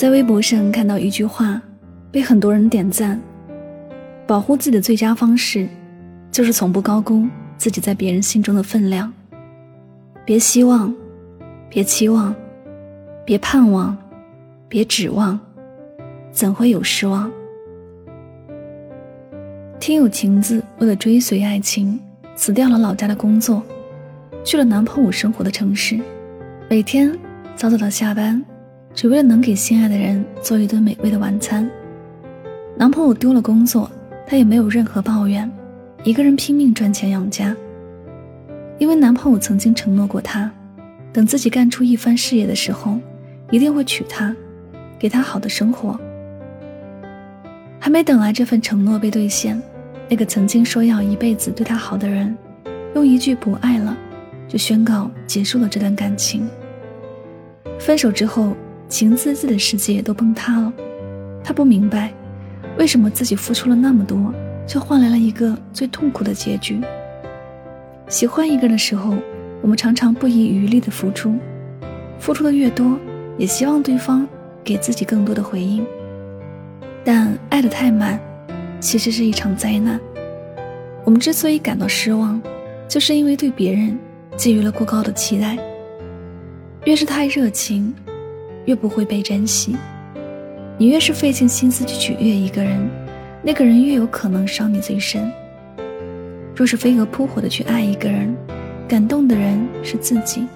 在微博上看到一句话，被很多人点赞：保护自己的最佳方式，就是从不高估自己在别人心中的分量。别希望，别期望，别盼望，别指望，怎会有失望？听友晴子为了追随爱情，辞掉了老家的工作，去了男朋友生活的城市，每天早早的下班。只为了能给心爱的人做一顿美味的晚餐。男朋友丢了工作，她也没有任何抱怨，一个人拼命赚钱养家。因为男朋友曾经承诺过她，等自己干出一番事业的时候，一定会娶她，给她好的生活。还没等来这份承诺被兑现，那个曾经说要一辈子对她好的人，用一句不爱了，就宣告结束了这段感情。分手之后。情滋滋的世界都崩塌了，他不明白，为什么自己付出了那么多，却换来了一个最痛苦的结局。喜欢一个人的时候，我们常常不遗余力的付出，付出的越多，也希望对方给自己更多的回应。但爱的太满，其实是一场灾难。我们之所以感到失望，就是因为对别人寄予了过高的期待，越是太热情。越不会被珍惜，你越是费尽心思去取悦一个人，那个人越有可能伤你最深。若是飞蛾扑火的去爱一个人，感动的人是自己，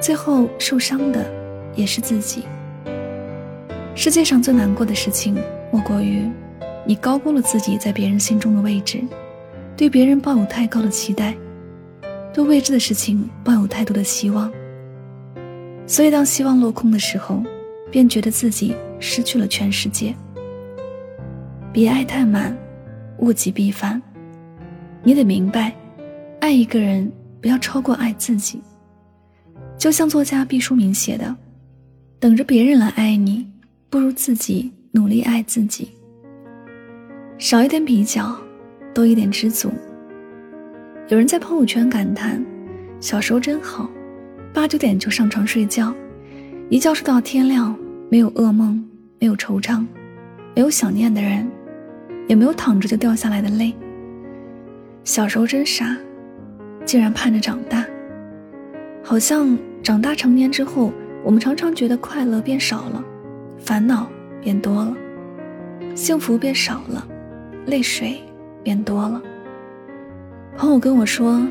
最后受伤的也是自己。世界上最难过的事情，莫过于你高估了自己在别人心中的位置，对别人抱有太高的期待，对未知的事情抱有太多的希望。所以，当希望落空的时候，便觉得自己失去了全世界。别爱太满，物极必反。你得明白，爱一个人不要超过爱自己。就像作家毕淑敏写的：“等着别人来爱你，不如自己努力爱自己。少一点比较，多一点知足。”有人在朋友圈感叹：“小时候真好。”八九点就上床睡觉，一觉睡到天亮，没有噩梦，没有惆怅，没有想念的人，也没有躺着就掉下来的泪。小时候真傻，竟然盼着长大。好像长大成年之后，我们常常觉得快乐变少了，烦恼变多了，幸福变少了，泪水变多了。朋友跟我说，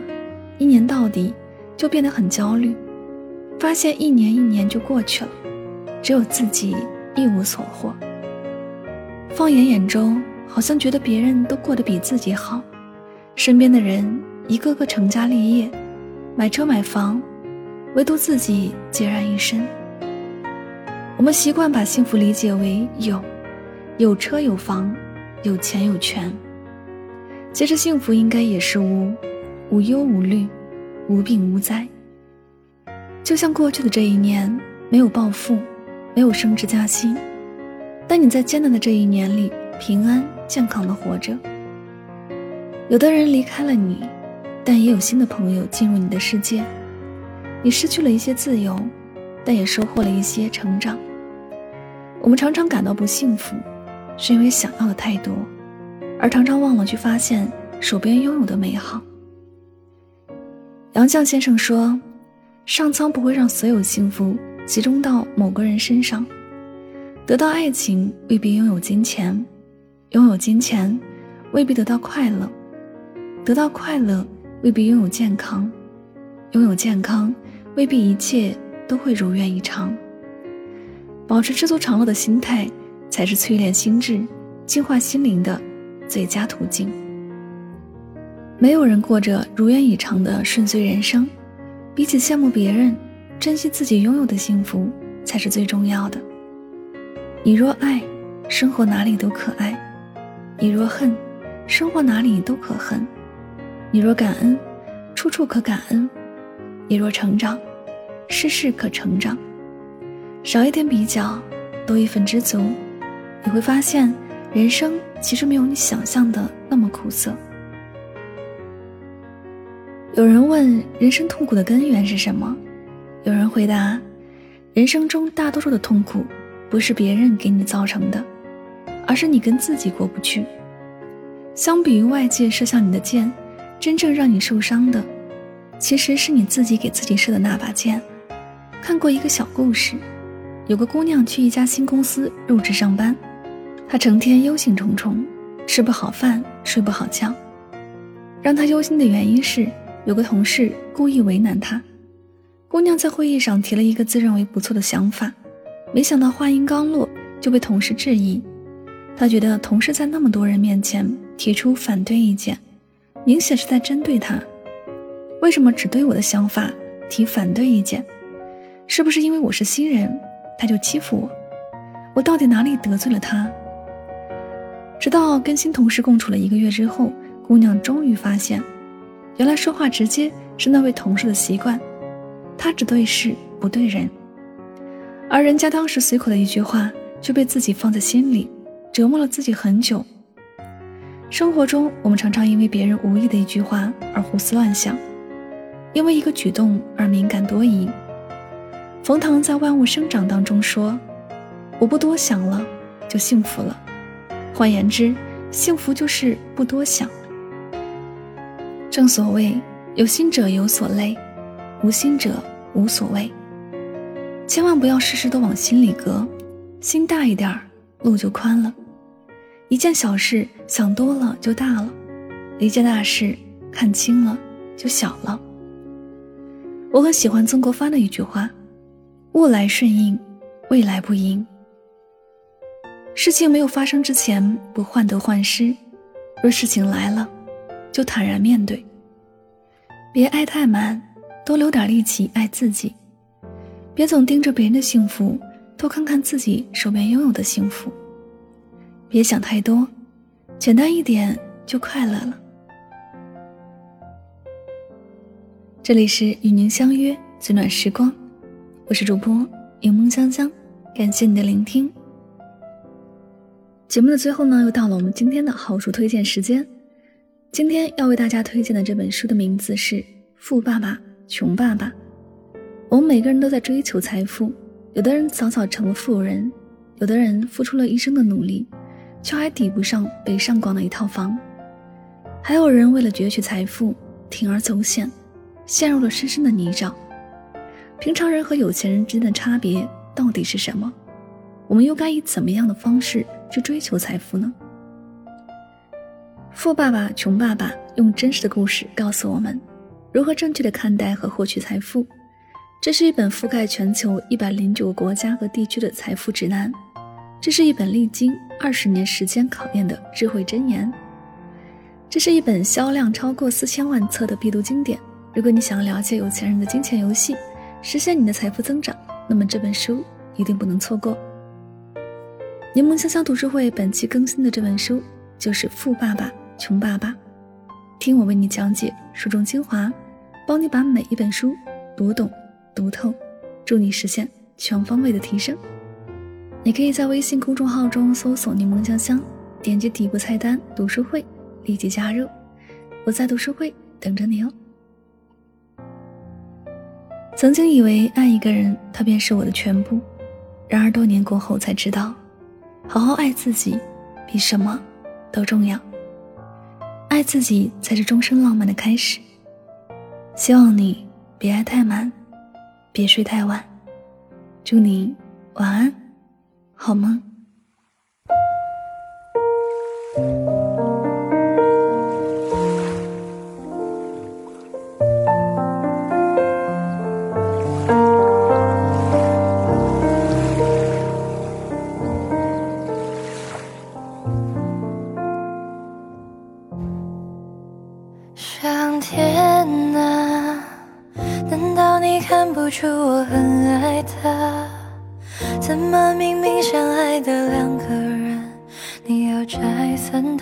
一年到底就变得很焦虑。发现一年一年就过去了，只有自己一无所获。放眼眼中，好像觉得别人都过得比自己好，身边的人一个个成家立业，买车买房，唯独自己孑然一身。我们习惯把幸福理解为有，有车有房，有钱有权。其实幸福应该也是无，无忧无虑，无病无灾。就像过去的这一年，没有暴富，没有升职加薪，但你在艰难的这一年里平安健康的活着。有的人离开了你，但也有新的朋友进入你的世界。你失去了一些自由，但也收获了一些成长。我们常常感到不幸福，是因为想要的太多，而常常忘了去发现手边拥有的美好。杨绛先生说。上苍不会让所有幸福集中到某个人身上。得到爱情未必拥有金钱，拥有金钱未必得到快乐，得到快乐未必拥有健康，拥有健康未必一切都会如愿以偿。保持知足常乐的心态，才是淬炼心智、净化心灵的最佳途径。没有人过着如愿以偿的顺遂人生，比起羡慕别人，珍惜自己拥有的幸福才是最重要的。你若爱，生活哪里都可爱；你若恨，生活哪里都可恨；你若感恩，处处可感恩；你若成长，事事可成长。少一点比较，多一份知足，你会发现，人生其实没有你想象的那么苦涩。有人问：人生痛苦的根源是什么？有人回答：人生中大多数的痛苦，不是别人给你造成的，而是你跟自己过不去。相比于外界射向你的箭，真正让你受伤的，其实是你自己给自己射的那把箭。看过一个小故事。有个姑娘去一家新公司入职上班，她成天忧心忡忡，吃不好饭，睡不好觉。让她忧心的原因是，有个同事故意为难她。姑娘在会议上提了一个自认为不错的想法，没想到话音刚落就被同事质疑。她觉得同事在那么多人面前提出反对意见，明显是在针对她。为什么只对我的想法提反对意见？是不是因为我是新人？他就欺负我，我到底哪里得罪了他？直到跟新同事共处了一个月之后，姑娘终于发现，原来说话直接是那位同事的习惯，他只对事不对人，而人家当时随口的一句话，却被自己放在心里，折磨了自己很久。生活中，我们常常因为别人无意的一句话而胡思乱想，因为一个举动而敏感多疑。冯唐在《万物生长》当中说：“我不多想了，就幸福了。换言之，幸福就是不多想。正所谓，有心者有所累，无心者无所谓。千万不要事事都往心里搁，心大一点儿，路就宽了。一件小事想多了就大了，一件大事看清了就小了。”我很喜欢曾国藩的一句话。物来顺应，未来不迎。事情没有发生之前，不患得患失；若事情来了，就坦然面对。别爱太满，多留点力气爱自己。别总盯着别人的幸福，多看看自己手边拥有的幸福。别想太多，简单一点就快乐了。这里是与您相约最暖时光。我是主播柠檬香香，感谢你的聆听。节目的最后呢，又到了我们今天的好书推荐时间。今天要为大家推荐的这本书的名字是《富爸爸穷爸爸》。我们每个人都在追求财富，有的人早早成了富人，有的人付出了一生的努力，却还抵不上北上广的一套房，还有人为了攫取财富铤而走险，陷入了深深的泥沼。平常人和有钱人之间的差别到底是什么？我们又该以怎么样的方式去追求财富呢？富爸爸穷爸爸用真实的故事告诉我们如何正确的看待和获取财富。这是一本覆盖全球一百零九个国家和地区的财富指南，这是一本历经二十年时间考验的智慧箴言，这是一本销量超过四千万册的必读经典。如果你想要了解有钱人的金钱游戏，实现你的财富增长，那么这本书一定不能错过。柠檬香香读书会本期更新的这本书就是《富爸爸穷爸爸》，听我为你讲解书中精华，帮你把每一本书读懂读透，助你实现全方位的提升。你可以在微信公众号中搜索“柠檬香香”，点击底部菜单“读书会”，立即加入。我在读书会等着你哦。曾经以为爱一个人，他便是我的全部。然而多年过后才知道，好好爱自己，比什么都重要。爱自己才是终身浪漫的开始。希望你别爱太满，别睡太晚。祝你晚安，好梦。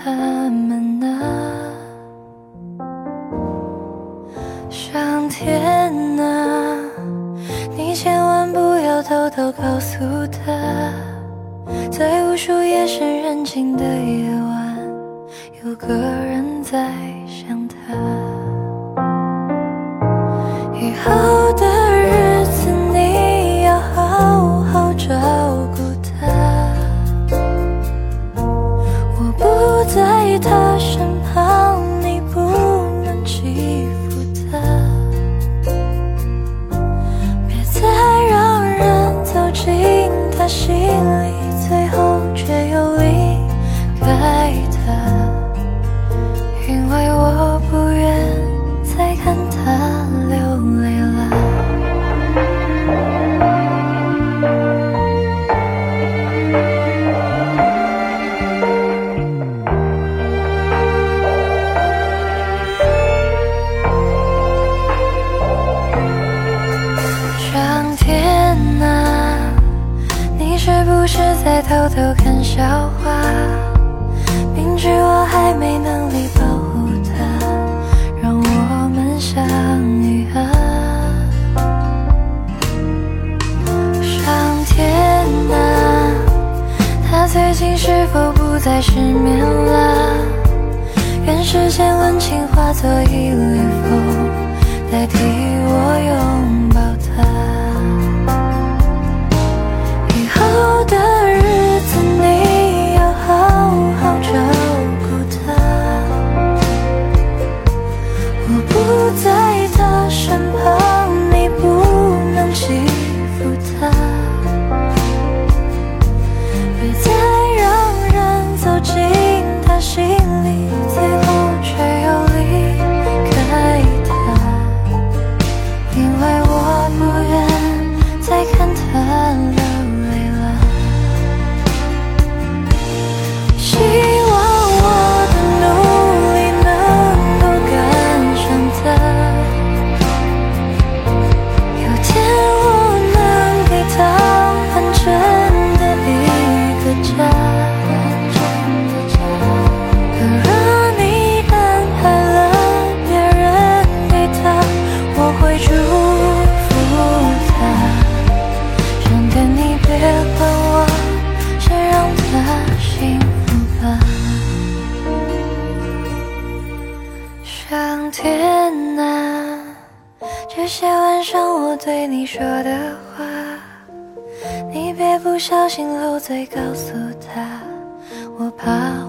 他们呢？上天呐、啊，你千万不要偷偷告诉他，在无数夜深人静的夜。 아.